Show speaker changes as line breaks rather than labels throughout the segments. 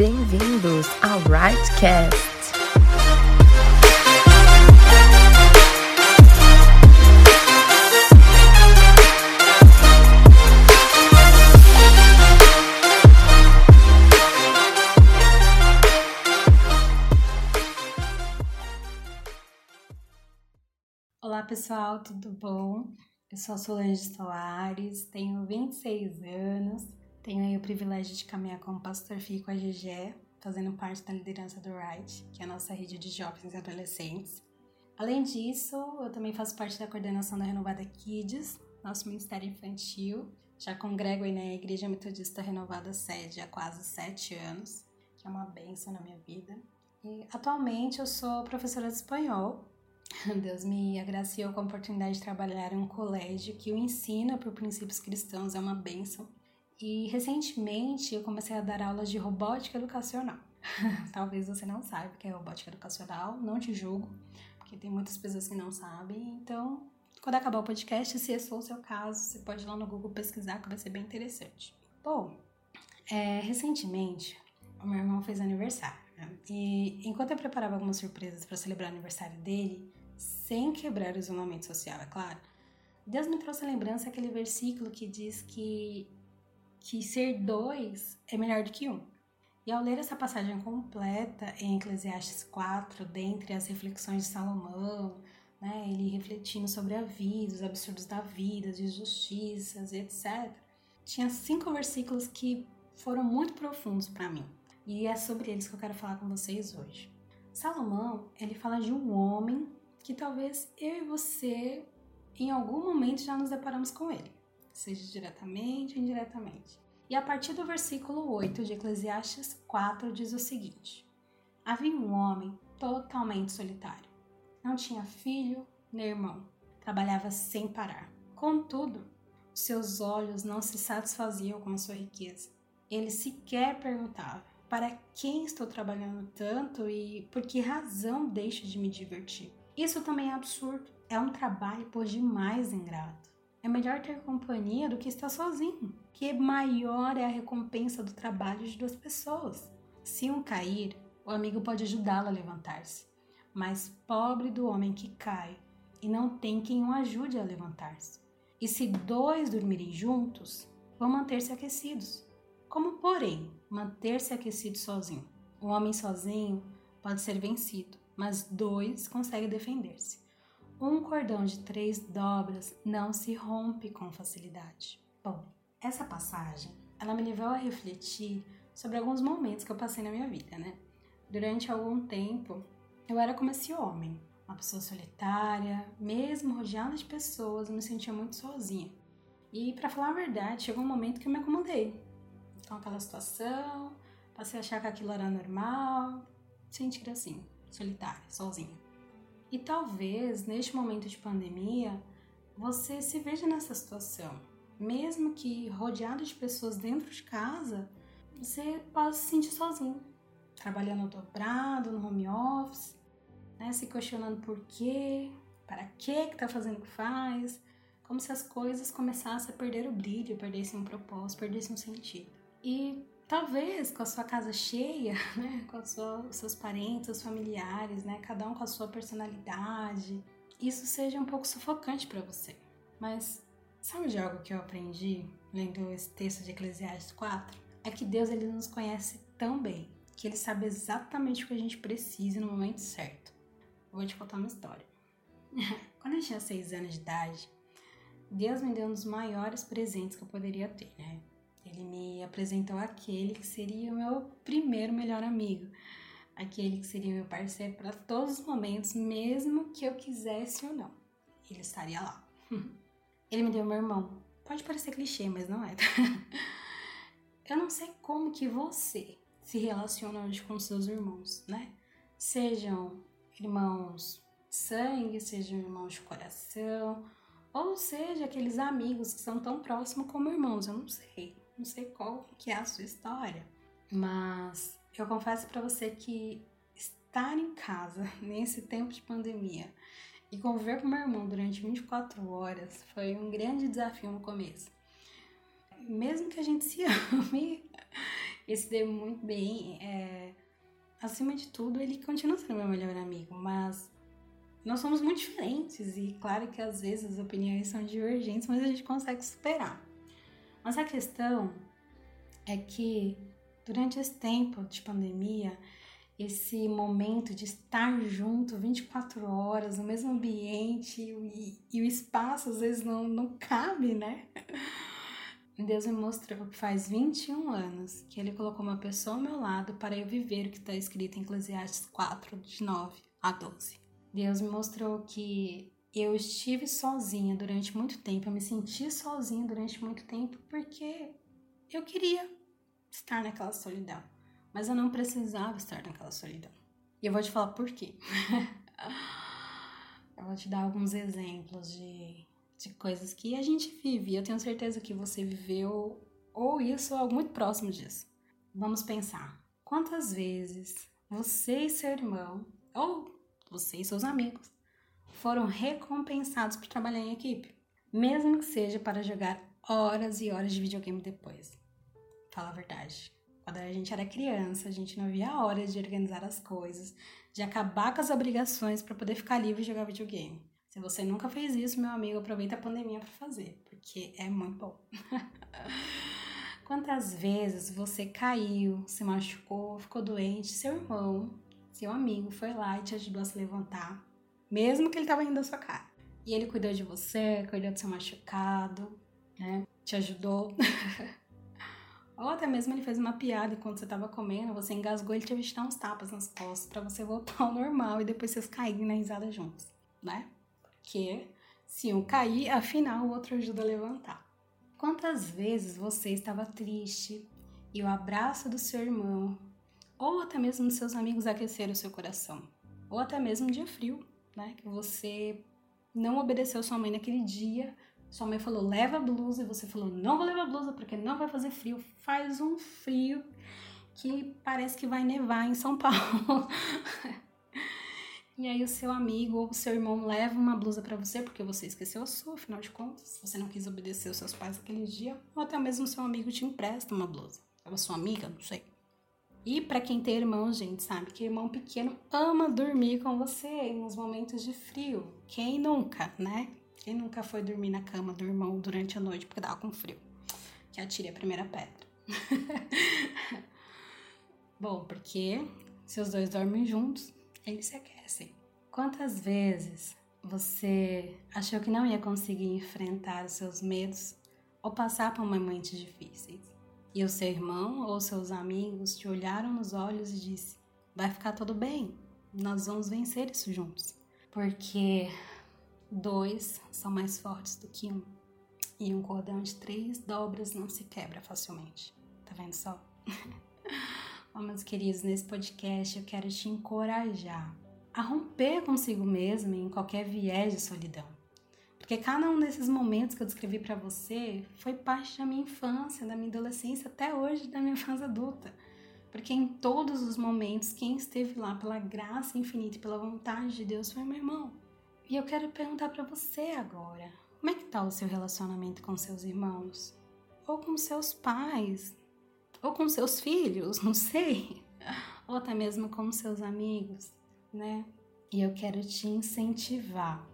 Bem-vindos ao Rightcast.
Olá pessoal, tudo bom? Eu sou a Solange Soares, tenho 26 anos, tenho aí o privilégio de caminhar com o pastor Fih com a GG, fazendo parte da liderança do Right, que é a nossa rede de jovens e adolescentes. Além disso, eu também faço parte da coordenação da Renovada Kids, nosso ministério infantil. Já congrego aí na Igreja Metodista Renovada Sede há quase sete anos, que é uma benção na minha vida. E atualmente eu sou professora de espanhol Deus me agraciou com a oportunidade de trabalhar em um colégio que o ensina por princípios cristãos, é uma bênção. E recentemente eu comecei a dar aulas de robótica educacional. Talvez você não saiba o que é robótica educacional, não te julgo, porque tem muitas pessoas que não sabem. Então, quando acabar o podcast, se esse for o seu caso, você pode ir lá no Google pesquisar, que vai ser bem interessante. Bom, é, recentemente o meu irmão fez aniversário. Né? E enquanto eu preparava algumas surpresas para celebrar o aniversário dele, sem quebrar o isolamento social, é claro. Deus me trouxe a lembrança aquele versículo que diz que, que ser dois é melhor do que um. E ao ler essa passagem completa em Eclesiastes 4, dentre as reflexões de Salomão, né, ele refletindo sobre a vida, os absurdos da vida, as injustiças, etc., tinha cinco versículos que foram muito profundos para mim. E é sobre eles que eu quero falar com vocês hoje. Salomão, ele fala de um homem que talvez eu e você, em algum momento, já nos deparamos com ele, seja diretamente ou indiretamente. E a partir do versículo 8 de Eclesiastes 4 diz o seguinte: Havia um homem totalmente solitário. Não tinha filho nem irmão. Trabalhava sem parar. Contudo, seus olhos não se satisfaziam com a sua riqueza. Ele sequer perguntava: Para quem estou trabalhando tanto e por que razão deixo de me divertir? Isso também é absurdo. É um trabalho por demais ingrato. É melhor ter companhia do que estar sozinho, que maior é a recompensa do trabalho de duas pessoas. Se um cair, o amigo pode ajudá-lo a levantar-se. Mas pobre do homem que cai e não tem quem o ajude a levantar-se. E se dois dormirem juntos, vão manter-se aquecidos. Como, porém, manter-se aquecido sozinho? Um homem sozinho pode ser vencido, mas dois conseguem defender-se. Um cordão de três dobras não se rompe com facilidade. Bom, essa passagem, ela me levou a refletir sobre alguns momentos que eu passei na minha vida, né? Durante algum tempo, eu era como esse homem, uma pessoa solitária, mesmo rodeada de pessoas, eu me sentia muito sozinha. E para falar a verdade, chegou um momento que eu me acomodei com aquela situação, passei a achar que aquilo era normal, sentir assim, solitária, sozinha. E talvez neste momento de pandemia você se veja nessa situação. Mesmo que rodeado de pessoas dentro de casa, você pode se sentir sozinho, trabalhando dobrado no home office, né, se questionando por quê, para quê que tá fazendo o que faz, como se as coisas começassem a perder o brilho, perdessem um propósito, perdessem um sentido. E Talvez com a sua casa cheia, né, com sua, os seus parentes, os familiares, né, cada um com a sua personalidade, isso seja um pouco sufocante para você. Mas sabe de algo que eu aprendi lendo esse texto de Eclesiastes 4? É que Deus ele nos conhece tão bem que ele sabe exatamente o que a gente precisa no momento certo. vou te contar uma história. Quando eu tinha seis anos de idade, Deus me deu um dos maiores presentes que eu poderia ter, né? Ele me apresentou aquele que seria o meu primeiro melhor amigo, aquele que seria meu parceiro para todos os momentos, mesmo que eu quisesse ou não. Ele estaria lá. Ele me deu meu irmão. Pode parecer clichê, mas não é. eu não sei como que você se relaciona hoje com seus irmãos, né? Sejam irmãos de sangue, sejam irmãos de coração, ou seja, aqueles amigos que são tão próximos como irmãos, eu não sei. Não sei qual que é a sua história, mas eu confesso para você que estar em casa nesse tempo de pandemia e conviver com meu irmão durante 24 horas foi um grande desafio no começo. Mesmo que a gente se ame, e se deu muito bem. É, acima de tudo, ele continua sendo meu melhor amigo, mas nós somos muito diferentes e claro que às vezes as opiniões são divergentes, mas a gente consegue superar. Mas a questão é que durante esse tempo de pandemia, esse momento de estar junto 24 horas no mesmo ambiente e, e o espaço às vezes não, não cabe, né? Deus me mostrou que faz 21 anos que Ele colocou uma pessoa ao meu lado para eu viver o que está escrito em Eclesiastes 4, de 9 a 12. Deus me mostrou que eu estive sozinha durante muito tempo, eu me senti sozinha durante muito tempo porque eu queria estar naquela solidão, mas eu não precisava estar naquela solidão. E eu vou te falar por quê. eu vou te dar alguns exemplos de de coisas que a gente vive. Eu tenho certeza que você viveu ou isso ou algo muito próximo disso. Vamos pensar. Quantas vezes você e seu irmão, ou você e seus amigos, foram recompensados por trabalhar em equipe? Mesmo que seja para jogar horas e horas de videogame depois. Fala a verdade. Quando a gente era criança, a gente não via horas de organizar as coisas, de acabar com as obrigações para poder ficar livre e jogar videogame. Se você nunca fez isso, meu amigo, aproveita a pandemia para fazer, porque é muito bom. Quantas vezes você caiu, se machucou, ficou doente, seu irmão, seu amigo foi lá e te ajudou a se levantar, mesmo que ele estava rindo da sua cara. E ele cuidou de você, cuidou do seu machucado, né? Te ajudou. Ou até mesmo ele fez uma piada enquanto você estava comendo, você engasgou, ele teve que dar uns tapas nas costas para você voltar ao normal e depois vocês caírem na risada juntos, né? que se um cair, afinal o outro ajuda a levantar. Quantas vezes você estava triste e o abraço do seu irmão, ou até mesmo dos seus amigos aqueceram o seu coração, ou até mesmo um dia frio, né? Que você não obedeceu sua mãe naquele dia, sua mãe falou leva a blusa e você falou não vou levar a blusa porque não vai fazer frio. Faz um frio que parece que vai nevar em São Paulo. E aí o seu amigo ou o seu irmão leva uma blusa para você porque você esqueceu a sua, afinal de contas, você não quis obedecer os seus pais aquele dia, ou até mesmo seu amigo te empresta uma blusa. Ela sua amiga, não sei. E para quem tem irmão, gente, sabe que irmão pequeno ama dormir com você nos momentos de frio. Quem nunca, né? Quem nunca foi dormir na cama do irmão durante a noite porque tava com frio? Que atire a primeira pedra. Bom, porque se os dois dormem juntos, eles se aquecem. Quantas vezes você achou que não ia conseguir enfrentar os seus medos ou passar por momentos difíceis? E o seu irmão ou seus amigos te olharam nos olhos e disse: "Vai ficar tudo bem. Nós vamos vencer isso juntos". Porque dois são mais fortes do que um. E um cordão de três dobras não se quebra facilmente. Tá vendo só? Oh, meus queridos, nesse podcast eu quero te encorajar a romper consigo mesmo em qualquer viés de solidão. Porque cada um desses momentos que eu descrevi para você foi parte da minha infância, da minha adolescência, até hoje da minha fase adulta. Porque em todos os momentos, quem esteve lá pela graça infinita e pela vontade de Deus foi meu irmão. E eu quero perguntar para você agora: como é que tá o seu relacionamento com seus irmãos? Ou com seus pais? ou com seus filhos, não sei, ou até mesmo com seus amigos, né? E eu quero te incentivar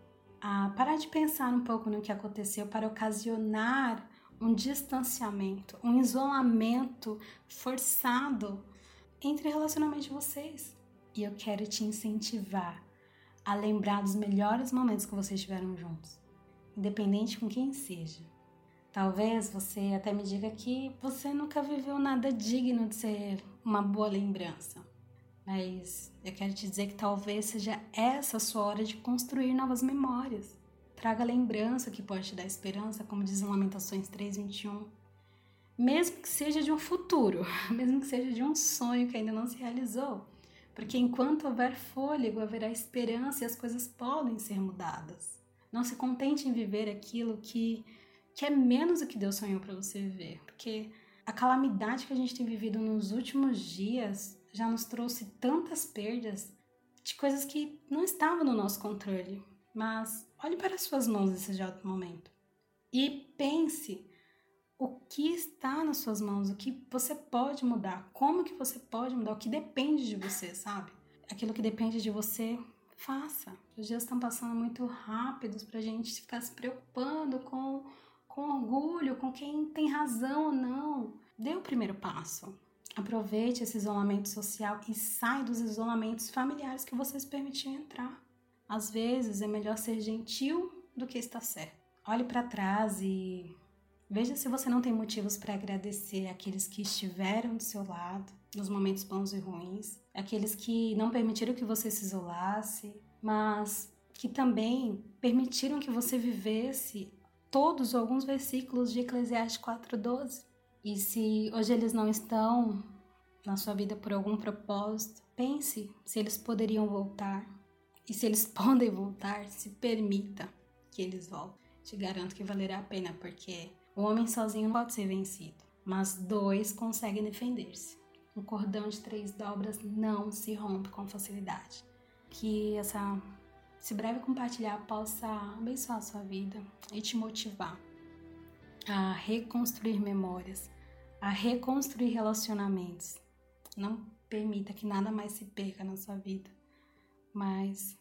a parar de pensar um pouco no que aconteceu para ocasionar um distanciamento, um isolamento forçado entre relacionamento de vocês. E eu quero te incentivar a lembrar dos melhores momentos que vocês tiveram juntos, independente com quem seja. Talvez você até me diga que você nunca viveu nada digno de ser uma boa lembrança. Mas eu quero te dizer que talvez seja essa a sua hora de construir novas memórias. Traga lembrança que pode te dar esperança, como diz em Lamentações 3:21. Mesmo que seja de um futuro, mesmo que seja de um sonho que ainda não se realizou, porque enquanto houver fôlego, haverá esperança e as coisas podem ser mudadas. Não se contente em viver aquilo que que é menos do que Deus sonhou para você viver, porque a calamidade que a gente tem vivido nos últimos dias já nos trouxe tantas perdas de coisas que não estavam no nosso controle. Mas olhe para as suas mãos nesse exato momento e pense o que está nas suas mãos, o que você pode mudar, como que você pode mudar, o que depende de você, sabe? Aquilo que depende de você, faça. Os dias estão passando muito rápidos para a gente ficar se preocupando com, com orgulho, com quem tem razão ou não. Dê o primeiro passo. Aproveite esse isolamento social e sai dos isolamentos familiares que vocês permitiam entrar. Às vezes é melhor ser gentil do que estar certo. Olhe para trás e Veja se você não tem motivos para agradecer aqueles que estiveram do seu lado nos momentos bons e ruins, aqueles que não permitiram que você se isolasse, mas que também permitiram que você vivesse todos ou alguns versículos de Eclesiastes 4:12. E se hoje eles não estão na sua vida por algum propósito, pense se eles poderiam voltar. E se eles podem voltar, se permita que eles voltem. Te garanto que valerá a pena, porque o homem sozinho pode ser vencido, mas dois conseguem defender-se. Um cordão de três dobras não se rompe com facilidade. Que essa, esse breve compartilhar possa abençoar a sua vida e te motivar a reconstruir memórias, a reconstruir relacionamentos. Não permita que nada mais se perca na sua vida, mas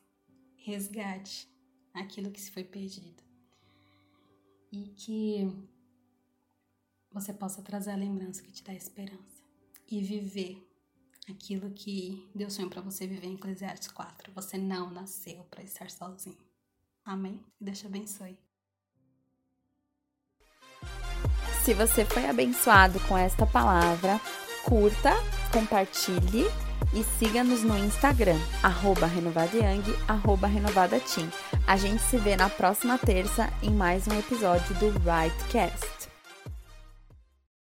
resgate aquilo que se foi perdido. E que você possa trazer a lembrança que te dá esperança e viver aquilo que Deus sonhou para você viver em Eclesiastes 4. Você não nasceu para estar sozinho. Amém? Deus te abençoe.
Se você foi abençoado com esta palavra, curta, compartilhe e siga-nos no Instagram, arroba renovadayang, arroba renovadateam. A gente se vê na próxima terça em mais um episódio do Rightcast.